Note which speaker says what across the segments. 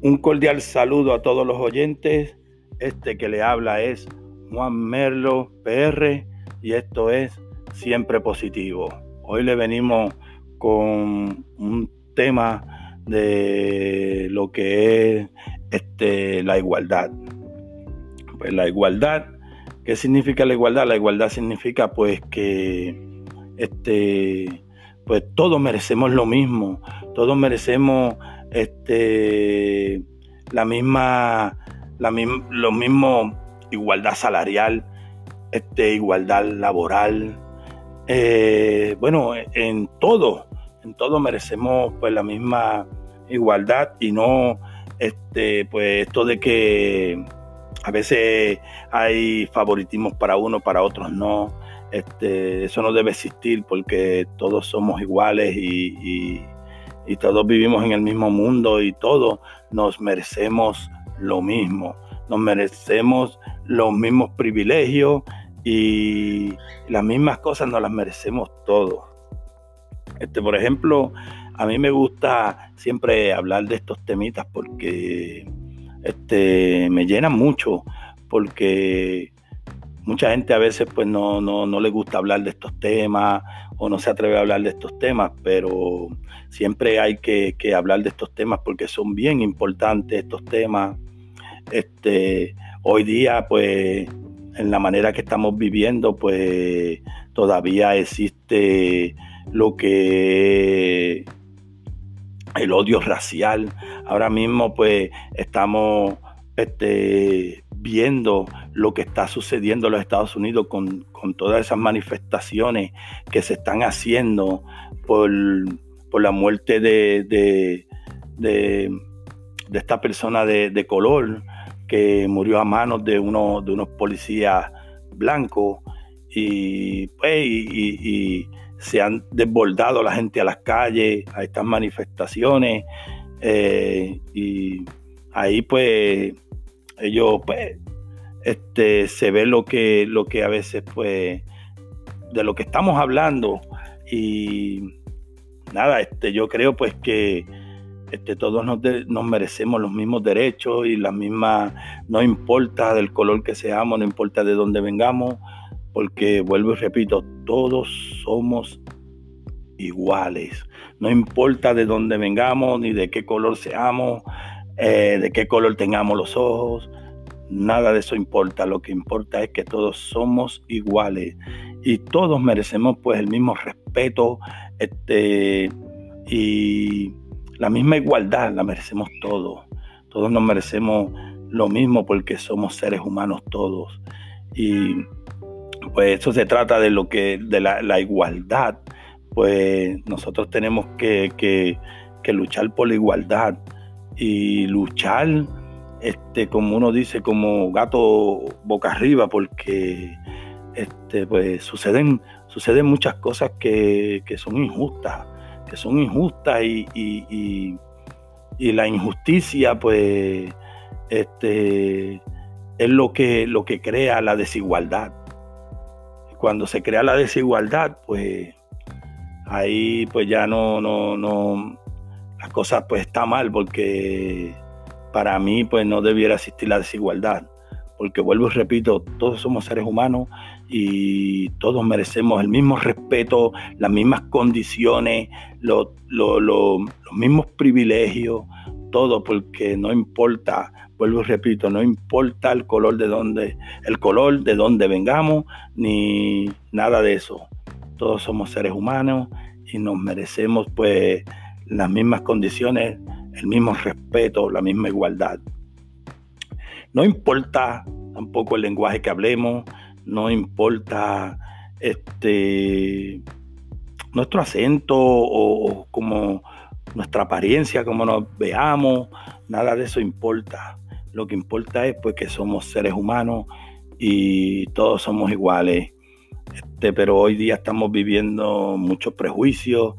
Speaker 1: Un cordial saludo a todos los oyentes. Este que le habla es Juan Merlo PR y esto es Siempre Positivo. Hoy le venimos con un tema de lo que es este, la igualdad. Pues la igualdad, ¿qué significa la igualdad? La igualdad significa pues que este, pues todos merecemos lo mismo, todos merecemos este, la misma, la mismo igualdad salarial, este, igualdad laboral, eh, bueno, en todo, en todo merecemos pues la misma igualdad y no este, pues esto de que a veces hay favoritismos para uno, para otros no. Este, eso no debe existir porque todos somos iguales y, todos vivimos en el mismo mundo y todos nos merecemos lo mismo. Nos merecemos los mismos privilegios y las mismas cosas nos las merecemos todos. Este, por ejemplo, a mí me gusta siempre hablar de estos temitas porque este, me llenan mucho, porque mucha gente a veces pues no, no, no, le gusta hablar de estos temas o no se atreve a hablar de estos temas, pero siempre hay que, hablar de estos temas porque son bien importantes estos temas. Este, hoy día pues en la manera que estamos viviendo pues todavía existe lo que el odio racial. Ahora mismo pues estamos este, viendo lo que está sucediendo en los Estados Unidos con, todas esas manifestaciones que se están haciendo por, la muerte de, de, esta persona de, color que murió a manos de, uno, de unos policías blancos y, pues, y, se han desbordado la gente a las calles, a estas manifestaciones eh, y ahí pues ellos pues este se ve lo que lo que a veces pues de lo que estamos hablando y nada este yo creo pues que este, todos nos, nos, merecemos los mismos derechos y las mismas, no importa del color que seamos, no importa de dónde vengamos, porque vuelvo y repito, todos somos iguales. No importa de dónde vengamos, ni de qué color seamos, eh, de qué color tengamos los ojos, nada de eso importa. Lo que importa es que todos somos iguales y todos merecemos pues el mismo respeto este, y la misma igualdad, la merecemos todos. Todos nos merecemos lo mismo porque somos seres humanos todos. Y pues eso se trata de lo que, de la, igualdad. Pues nosotros tenemos que, que luchar por la igualdad y luchar, este, como uno dice, como gato boca arriba, porque este, pues, suceden, suceden muchas cosas que, son injustas, que son injustas y, y, la injusticia, pues, este, es lo que, lo que crea la desigualdad. Cuando se crea la desigualdad, pues ahí pues ya no, no, no, las cosas pues está mal porque para mí pues no debiera existir la desigualdad. Porque vuelvo y repito, todos somos seres humanos y todos merecemos el mismo respeto, las mismas condiciones, los mismos privilegios, todo, porque no importa, vuelvo y repito, no importa el color de donde, el color de donde vengamos, ni nada de eso. Todos somos seres humanos y nos merecemos pues las mismas condiciones, el mismo respeto, la misma igualdad. No importa tampoco el lenguaje que hablemos, no importa este nuestro acento o, como nuestra apariencia, como nos veamos, nada de eso importa. Lo que importa es pues que somos seres humanos y todos somos iguales. Este, pero hoy día estamos viviendo muchos prejuicios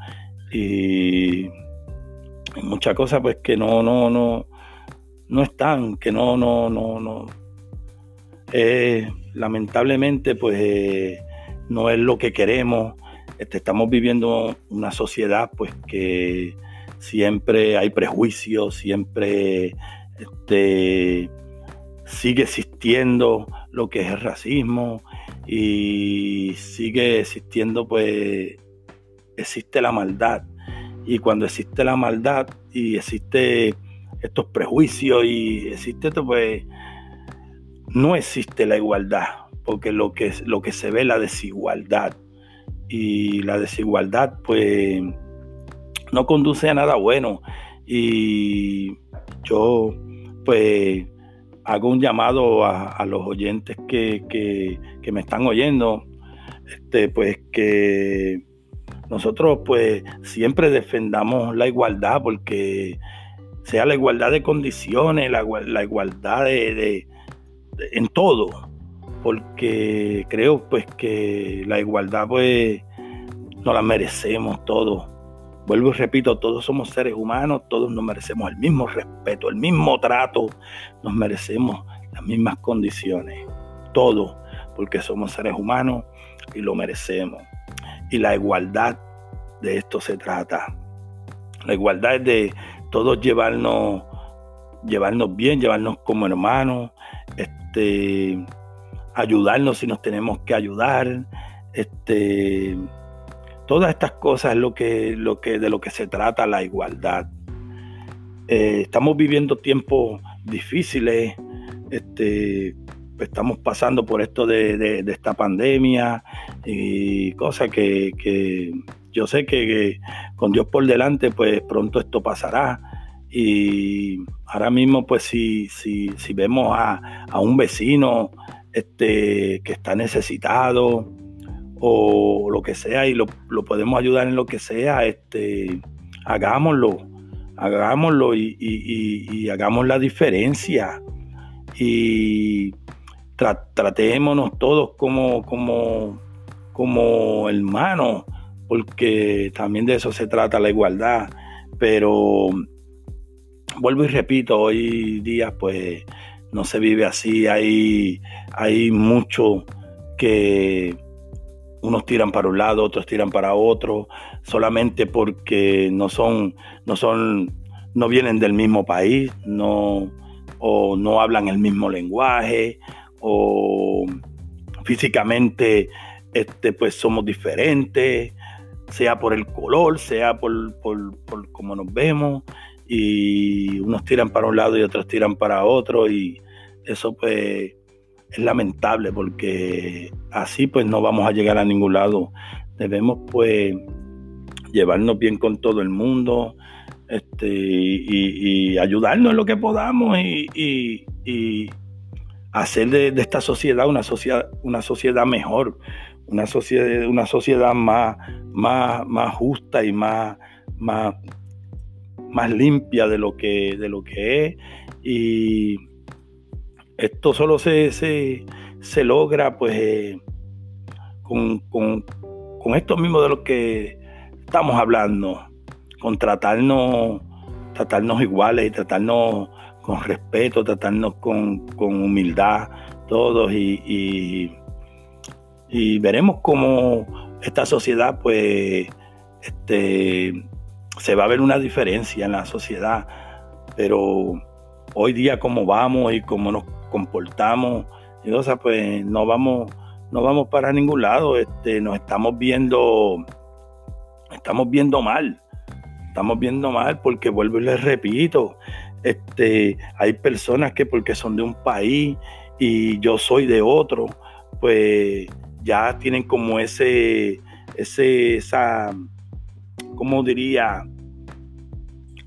Speaker 1: y muchas cosas pues que no, no, no, no están, que no, no, no, no. Eh, lamentablemente pues eh, no es lo que queremos. Este, estamos viviendo una sociedad pues que siempre hay prejuicios, siempre este, sigue existiendo lo que es el racismo y sigue existiendo pues existe la maldad. Y cuando existe la maldad y existe estos prejuicios y existe esto pues no existe la igualdad porque lo que, lo que se ve es la desigualdad. Y la desigualdad pues no conduce a nada bueno. Y yo pues hago un llamado a, los oyentes que, me están oyendo, este, pues que nosotros pues siempre defendamos la igualdad porque sea la igualdad de condiciones, la, igualdad de, en todo, porque creo pues que la igualdad pues no la merecemos todos. Vuelvo y repito, todos somos seres humanos, todos nos merecemos el mismo respeto, el mismo trato, nos merecemos las mismas condiciones, todos, porque somos seres humanos y lo merecemos. Y la igualdad de esto se trata. La igualdad es de todos llevarnos, llevarnos bien, llevarnos como hermanos, este, ayudarnos si nos tenemos que ayudar, este, Todas estas cosas es lo que, lo que, de lo que se trata la igualdad. Eh, estamos viviendo tiempos difíciles, este, estamos pasando por esto de, esta pandemia y cosas que, yo sé que, con Dios por delante, pues pronto esto pasará. Y ahora mismo, pues si, si, si vemos a, a, un vecino este, que está necesitado, o lo que sea y lo, podemos ayudar en lo que sea, este, hagámoslo, hagámoslo y, hagamos la diferencia y tratémonos todos como, como, como hermanos, porque también de eso se trata la igualdad, pero vuelvo y repito, hoy día pues no se vive así, hay, hay mucho que unos tiran para un lado, otros tiran para otro, solamente porque no son, no son, no vienen del mismo país, no, o no hablan el mismo lenguaje, o físicamente este, pues somos diferentes, sea por el color, sea por, por, por cómo nos vemos, y unos tiran para un lado y otros tiran para otro, y eso pues es lamentable porque así pues no vamos a llegar a ningún lado. Debemos pues llevarnos bien con todo el mundo este, y, ayudarnos en lo que podamos y, hacer de, esta sociedad una sociedad, una sociedad mejor, una sociedad, una sociedad más, más, más justa y más, más, más limpia de lo que, de lo que es. Y esto solo se, se, logra pues eh, con, esto mismo de lo que estamos hablando, con tratarnos, tratarnos iguales y tratarnos con respeto, tratarnos con, humildad todos y, y, veremos cómo esta sociedad pues este, se va a ver una diferencia en la sociedad, pero hoy día como vamos y cómo nos comportamos y o pues no vamos, no vamos para ningún lado, este, nos estamos viendo, estamos viendo mal, estamos viendo mal porque vuelvo y les repito, este, hay personas que porque son de un país y yo soy de otro, pues ya tienen como ese, ese, esa, ¿cómo diría?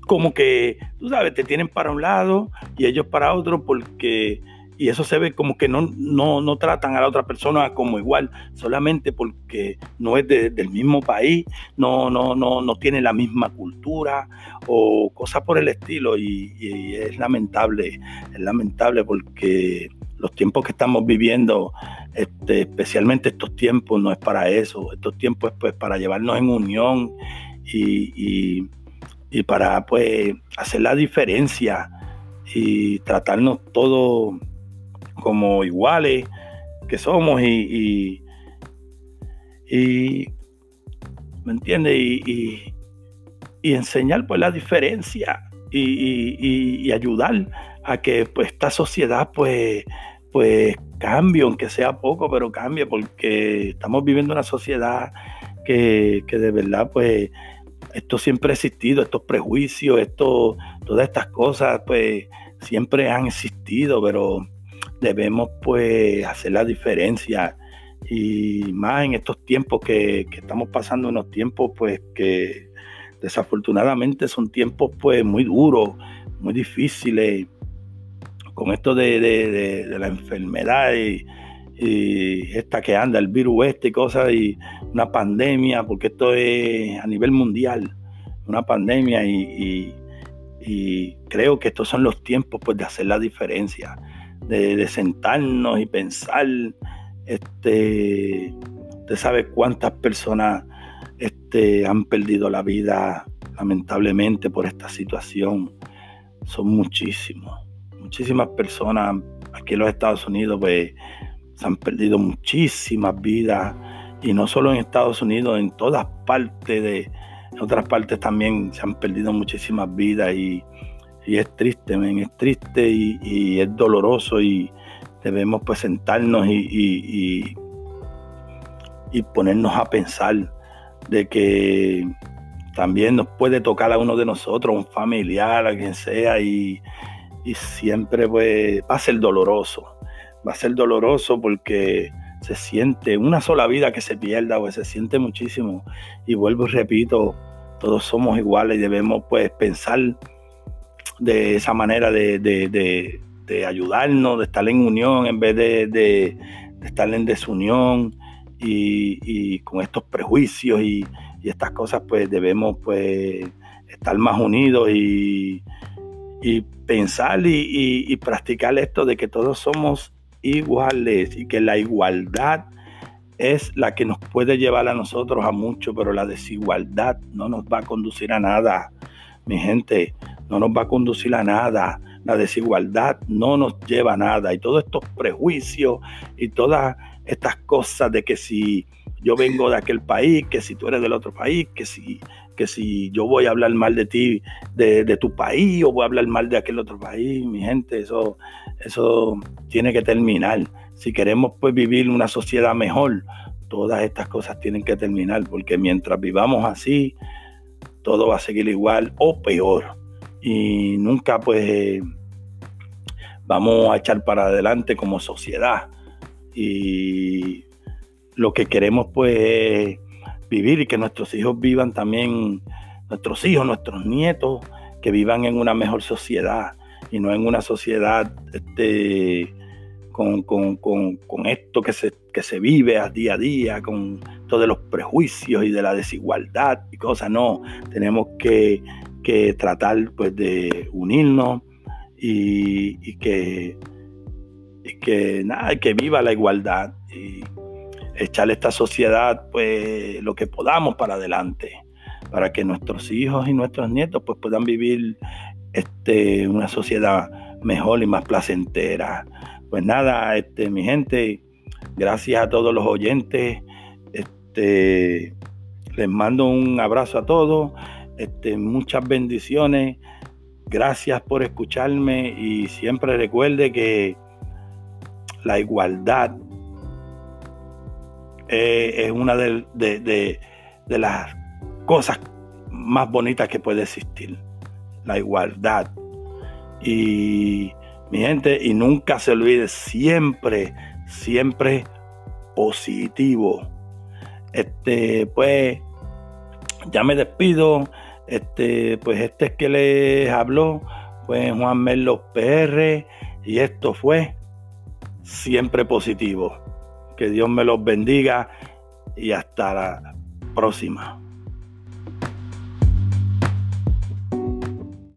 Speaker 1: Como que, tú sabes, te tienen para un lado y ellos para otro porque y eso se ve como que no, no, tratan a la otra persona como igual, solamente porque no es del mismo país, no, no, no, no tiene la misma cultura o cosas por el estilo. Y, es lamentable, es lamentable porque los tiempos que estamos viviendo, este, especialmente estos tiempos, no es para eso. Estos tiempos es pues para llevarnos en unión y, y para pues hacer la diferencia y tratarnos todos como iguales que somos y, y, ¿me entiendes? Y, y enseñar pues la diferencia y, ayudar a que pues esta sociedad pues pues cambie, aunque sea poco, pero cambie, porque estamos viviendo una sociedad que, que de verdad pues esto siempre ha existido, estos prejuicios, esto, todas estas cosas, pues siempre han existido, pero debemos pues hacer la diferencia. Y más en estos tiempos que, estamos pasando, unos tiempos pues que desafortunadamente son tiempos pues muy duros, muy difíciles, con esto de, la enfermedad y, esta que anda, el virus este y cosas, y una pandemia, porque esto es a nivel mundial, una pandemia y, creo que estos son los tiempos pues de hacer la diferencia, de, sentarnos y pensar, este, usted sabe cuántas personas este, han perdido la vida lamentablemente por esta situación, son muchísimos, muchísimas personas aquí en los Estados Unidos pues se han perdido muchísimas vidas. Y no solo en Estados Unidos, en todas partes de en otras partes también se han perdido muchísimas vidas y, es triste, es triste y, es doloroso y debemos pues sentarnos y, y, ponernos a pensar de que también nos puede tocar a uno de nosotros, un familiar, a quien sea, y, y siempre pues, va a ser doloroso. Va a ser doloroso porque se siente una sola vida que se pierda, pues se siente muchísimo. Y vuelvo y repito, todos somos iguales y debemos pues pensar de esa manera de, ayudarnos, de estar en unión en vez de, estar en desunión y, con estos prejuicios y, y, estas cosas pues debemos pues estar más unidos y, y pensar y, practicar esto de que todos somos iguales y que la igualdad es la que nos puede llevar a nosotros a mucho, pero la desigualdad no nos va a conducir a nada. Mi gente, no nos va a conducir a nada. La desigualdad no nos lleva a nada. Y todos estos prejuicios y todas estas cosas de que si yo vengo de aquel país, que si tú eres del otro país, que si que si yo voy a hablar mal de ti, de, tu país, o voy a hablar mal de aquel otro país, mi gente, eso, eso tiene que terminar. Si queremos pues vivir una sociedad mejor, todas estas cosas tienen que terminar, porque mientras vivamos así, todo va a seguir igual o peor. Y nunca pues vamos a echar para adelante como sociedad. Y lo que queremos pues es vivir y que nuestros hijos vivan también, nuestros hijos, nuestros nietos, que vivan en una mejor sociedad y no en una sociedad este, con, esto que se, que se vive a día a día, con todos los prejuicios y de la desigualdad y cosas. No, tenemos que, tratar pues, de unirnos y, que, y que, nada, que viva la igualdad. Y, echarle a esta sociedad pues lo que podamos para adelante, para que nuestros hijos y nuestros nietos pues puedan vivir este, una sociedad mejor y más placentera. Pues nada, este, mi gente, gracias a todos los oyentes. Este, les mando un abrazo a todos. Este, muchas bendiciones. Gracias por escucharme y siempre recuerde que la igualdad eh, es una de, las cosas más bonitas que puede existir, la igualdad. Y mi gente, y nunca se olvide, siempre, siempre positivo. Este, pues, ya me despido. Este, pues este es que les habló, fue Juan Merlo PR, y esto fue siempre positivo. Que Dios me los bendiga y hasta la próxima.